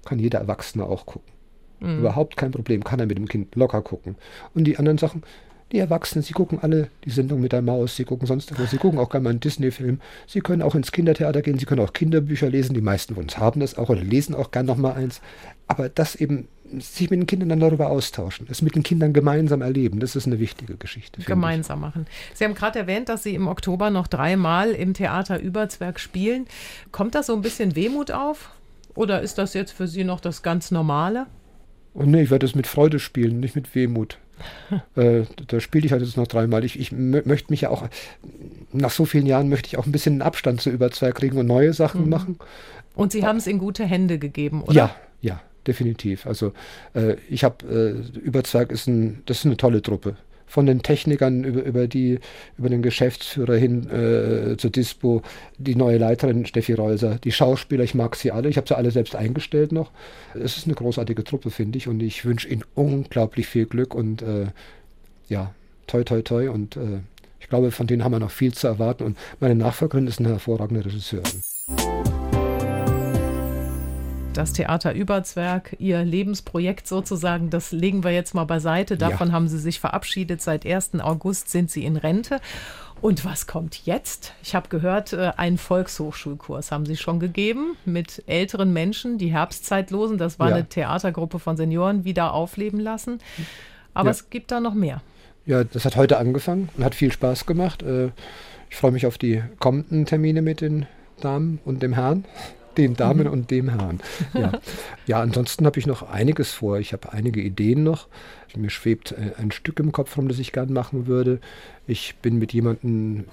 kann jeder Erwachsene auch gucken. Mhm. Überhaupt kein Problem, kann er mit dem Kind locker gucken. Und die anderen Sachen, die Erwachsenen, sie gucken alle die Sendung mit der Maus, sie gucken sonst irgendwas, sie gucken auch gerne mal einen Disney-Film, sie können auch ins Kindertheater gehen, sie können auch Kinderbücher lesen, die meisten von uns haben das auch oder lesen auch gern noch mal eins. Aber das eben, sich mit den Kindern dann darüber austauschen, es mit den Kindern gemeinsam erleben, das ist eine wichtige Geschichte. gemeinsam machen. Sie haben gerade erwähnt, dass Sie im Oktober noch dreimal im Theater Überzwerg spielen. Kommt da so ein bisschen Wehmut auf? Oder ist das jetzt für Sie noch das ganz Normale? ich. Und nee, ich werde es mit Freude spielen, nicht mit Wehmut. Äh, da spiele ich halt jetzt noch dreimal. Ich, ich mö- möchte mich ja auch, nach so vielen Jahren möchte ich auch ein bisschen einen Abstand zu Überzwerg kriegen und neue Sachen machen. Und Sie haben es in gute Hände gegeben, oder? Ja, ja, definitiv. Also äh, ich habe äh, Überzwerg ist ein, das ist eine tolle Truppe. Von den Technikern über, über die, über den Geschäftsführer hin äh, zur Dispo, die neue Leiterin Steffi Reuser, die Schauspieler, ich mag sie alle, ich habe sie alle selbst eingestellt noch. Es ist eine großartige Truppe, finde ich, und ich wünsche ihnen unglaublich viel Glück und äh, ja, toi toi toi und äh, ich glaube, von denen haben wir noch viel zu erwarten und meine Nachfolgerin ist eine hervorragende Regisseurin. Das Theater Überzwerg, Ihr Lebensprojekt sozusagen, das legen wir jetzt mal beiseite. Davon Ja. haben Sie sich verabschiedet. Seit 1. August sind Sie in Rente. Und was kommt jetzt? Ich habe gehört, äh, einen Volkshochschulkurs haben Sie schon gegeben mit älteren Menschen, die Herbstzeitlosen. Das war Ja. eine Theatergruppe von Senioren, wieder aufleben lassen. Aber Ja. es gibt da noch mehr. Ja, das hat heute angefangen und hat viel Spaß gemacht. Äh, Ich freue mich auf die kommenden Termine mit den Damen und dem Herrn. Den Damen und dem Herrn. Ja, <laughs> ja ansonsten habe ich noch einiges vor. Ich habe einige Ideen noch. Mir schwebt äh, ein Stück im Kopf rum, das ich gern machen würde. Ich bin mit jemandem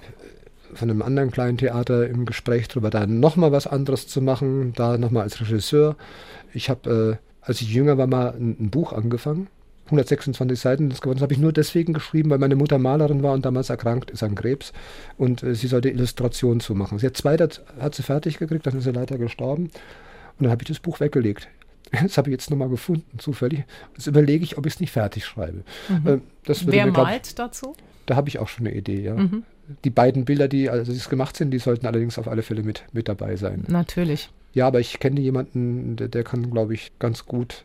von einem anderen kleinen Theater im Gespräch darüber, da nochmal was anderes zu machen, da nochmal als Regisseur. Ich habe, äh, als ich jünger war, mal ein, ein Buch angefangen. 126 Seiten das geworden. Das habe ich nur deswegen geschrieben, weil meine Mutter Malerin war und damals erkrankt ist an Krebs und äh, sie sollte Illustrationen zu machen. Sie hat zwei, das hat sie fertig gekriegt, dann ist sie leider gestorben und dann habe ich das Buch weggelegt. <laughs> Das habe ich jetzt nochmal gefunden, zufällig. Jetzt überlege ich, ob ich es nicht fertig schreibe. Äh, das Wer mir, glaub malt dazu? da habe ich auch schon eine Idee, ja. Die beiden Bilder, die also die gemacht sind, die sollten allerdings auf alle Fälle mit, mit dabei sein. Natürlich. Ja, aber ich kenne jemanden, der, der kann, glaube ich, ganz gut.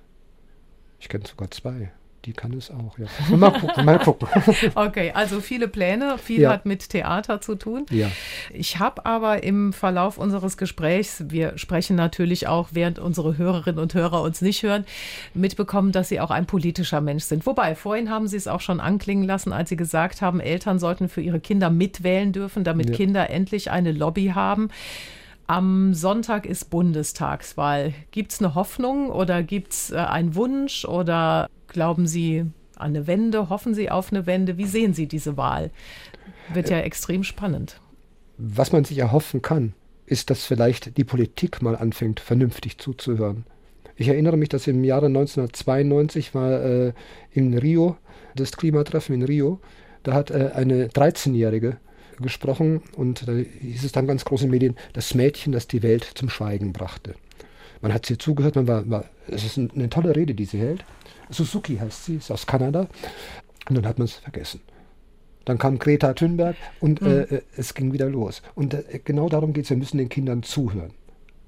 Ich kenne sogar zwei. Die kann es auch, ja. Mal gucken, <laughs> mal gucken. Okay, also viele Pläne, viel Ja. hat mit Theater zu tun. ja. Ich habe aber im Verlauf unseres Gesprächs, wir sprechen natürlich auch, während unsere Hörerinnen und Hörer uns nicht hören, mitbekommen, dass Sie auch ein politischer Mensch sind. Wobei, vorhin haben Sie es auch schon anklingen lassen, als Sie gesagt haben, Eltern sollten für ihre Kinder mitwählen dürfen, damit Ja. Kinder endlich eine Lobby haben. Am Sonntag ist Bundestagswahl. Gibt es eine Hoffnung oder gibt es äh, einen Wunsch oder glauben Sie an eine Wende? Hoffen Sie auf eine Wende? Wie sehen Sie diese Wahl? Wird ja extrem spannend. Was man sich erhoffen kann, ist, dass vielleicht die Politik mal anfängt, vernünftig zuzuhören. Ich erinnere mich, dass im Jahre 1992 war äh, in Rio, das Klimatreffen in Rio, da hat äh, eine 13-Jährige gesprochen und da hieß es dann ganz groß in Medien, das Mädchen, das die Welt zum Schweigen brachte. Man hat sie zugehört, man war, war es ist ein- eine tolle Rede, die sie hält. Suzuki heißt sie, ist aus Kanada. Und dann hat man es vergessen. Dann kam Greta Thunberg und äh, äh, es ging wieder los. Und äh, genau darum geht es, wir müssen den Kindern zuhören.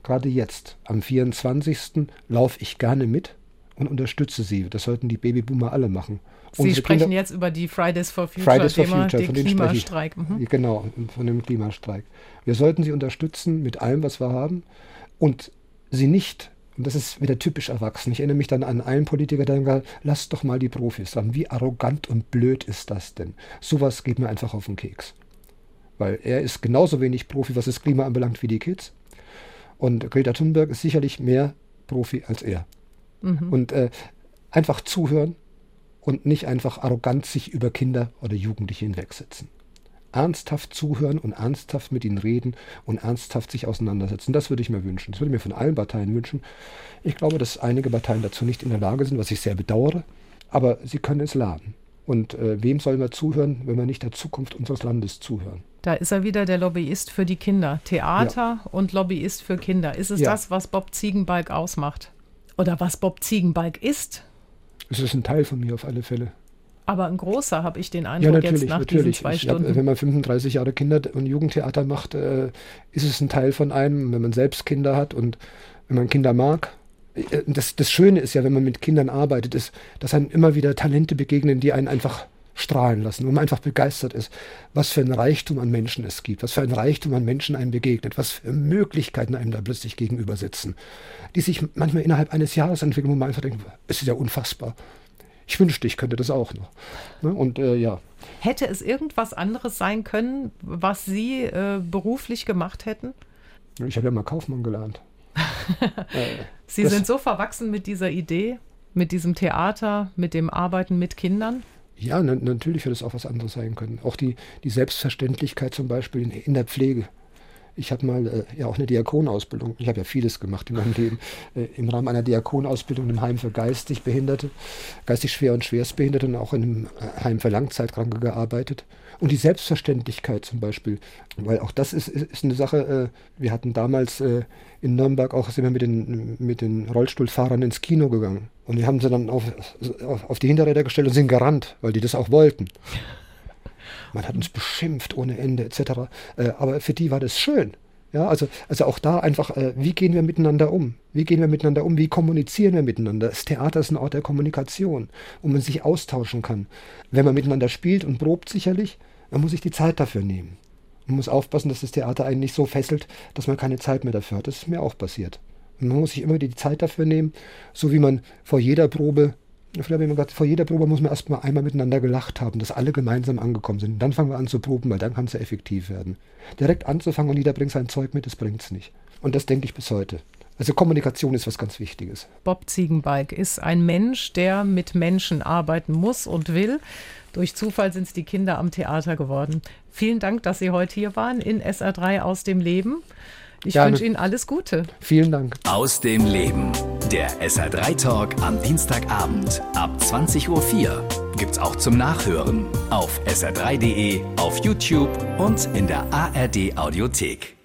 gerade jetzt, am 24. laufe ich gerne mit und unterstütze sie. Das sollten die Babyboomer alle machen. Sie Unsere sprechen Kinder, jetzt über die Fridays for Future, Fridays for Thema, Future, den Klimastreik. Mhm. Genau, von dem Klimastreik. Wir sollten sie unterstützen mit allem, was wir haben und sie nicht, und das ist wieder typisch erwachsen, ich erinnere mich dann an einen Politiker, der gesagt hat, lasst doch mal die Profis ran. Wie arrogant und blöd ist das denn? Sowas geht mir einfach auf den Keks. Weil er ist genauso wenig Profi, was das Klima anbelangt, wie die Kids. Und Greta Thunberg ist sicherlich mehr Profi als er. Mhm. Und äh, einfach zuhören und nicht einfach arrogant sich über Kinder oder Jugendliche hinwegsetzen. Ernsthaft zuhören und ernsthaft mit ihnen reden und ernsthaft sich auseinandersetzen. Das würde ich mir wünschen. Das würde ich mir von allen Parteien wünschen. Ich glaube, dass einige Parteien dazu nicht in der Lage sind, was ich sehr bedauere, aber sie können es lernen. Und äh, wem sollen wir zuhören, wenn wir nicht der Zukunft unseres Landes zuhören? Da ist er wieder der Lobbyist für die Kinder. Theater ja. und Lobbyist für Kinder. Ist es ja. das, was Bob Ziegenbalg ausmacht? Oder was Bob Ziegenbalg ist? Es ist ein Teil von mir auf alle Fälle. Aber ein großer, habe ich den Eindruck, ja, jetzt nach natürlich. diesen zwei Stunden. Hab, wenn man 35 Jahre Kinder- und Jugendtheater macht, äh, ist es ein Teil von einem, wenn man selbst Kinder hat und wenn man Kinder mag. Äh, das, das Schöne ist ja, wenn man mit Kindern arbeitet, ist, dass einem immer wieder Talente begegnen, die einen einfach strahlen lassen, wo man einfach begeistert ist, was für ein Reichtum an Menschen es gibt, was für ein Reichtum an Menschen einem begegnet, was für Möglichkeiten einem da plötzlich gegenüber sitzen, die sich manchmal innerhalb eines Jahres entwickeln, wo man einfach denkt, es ist ja unfassbar. Ich wünschte, ich könnte das auch noch. Ne? Und äh, ja. Hätte es irgendwas anderes sein können, was Sie äh, beruflich gemacht hätten? Ich habe ja mal Kaufmann gelernt. <laughs> äh, Sie sind so verwachsen mit dieser Idee, mit diesem Theater, mit dem Arbeiten mit Kindern? Ja, na, natürlich wird es auch was anderes sein können. Auch die, die Selbstverständlichkeit zum Beispiel in, in der Pflege. Ich hatte mal äh, ja auch eine Diakonausbildung. Ich habe ja vieles gemacht in meinem Leben. Äh, Im Rahmen einer Diakonausbildung im Heim für geistig Behinderte, geistig schwer und schwerstbehinderte und auch in einem äh, Heim für Langzeitkranke gearbeitet. Und die Selbstverständlichkeit zum Beispiel, weil auch das ist, ist eine Sache, äh, wir hatten damals äh, in Nürnberg auch, sind wir mit den, mit den Rollstuhlfahrern ins Kino gegangen. Und wir haben sie dann auf, auf, auf die Hinterräder gestellt und sind gerannt, weil die das auch wollten. Man hat uns beschimpft ohne Ende etc. Äh, aber für die war das schön. Ja, also, also auch da einfach, äh, wie gehen wir miteinander um? Wie gehen wir miteinander um? Wie kommunizieren wir miteinander? Das Theater ist ein Ort der Kommunikation, wo man sich austauschen kann. Wenn man miteinander spielt und probt sicherlich, man muss sich die Zeit dafür nehmen. Man muss aufpassen, dass das Theater einen nicht so fesselt, dass man keine Zeit mehr dafür hat. Das ist mir auch passiert. Man muss sich immer die Zeit dafür nehmen, so wie man vor jeder Probe, früher habe ich immer gesagt, vor jeder Probe muss man erstmal einmal miteinander gelacht haben, dass alle gemeinsam angekommen sind. Und dann fangen wir an zu proben, weil dann kann es ja effektiv werden. Direkt anzufangen und jeder bringt sein Zeug mit, das bringt es nicht. Und das denke ich bis heute. Also Kommunikation ist was ganz Wichtiges. Bob Ziegenbalg ist ein Mensch, der mit Menschen arbeiten muss und will. Durch Zufall sind es die Kinder am Theater geworden. Vielen Dank, dass Sie heute hier waren in SR3 aus dem Leben. Ich wünsche Ihnen alles Gute. Vielen Dank. Aus dem Leben. Der SR3 Talk am Dienstagabend ab 20.04 Uhr gibt's auch zum Nachhören auf sr3.de, auf YouTube und in der ARD Audiothek.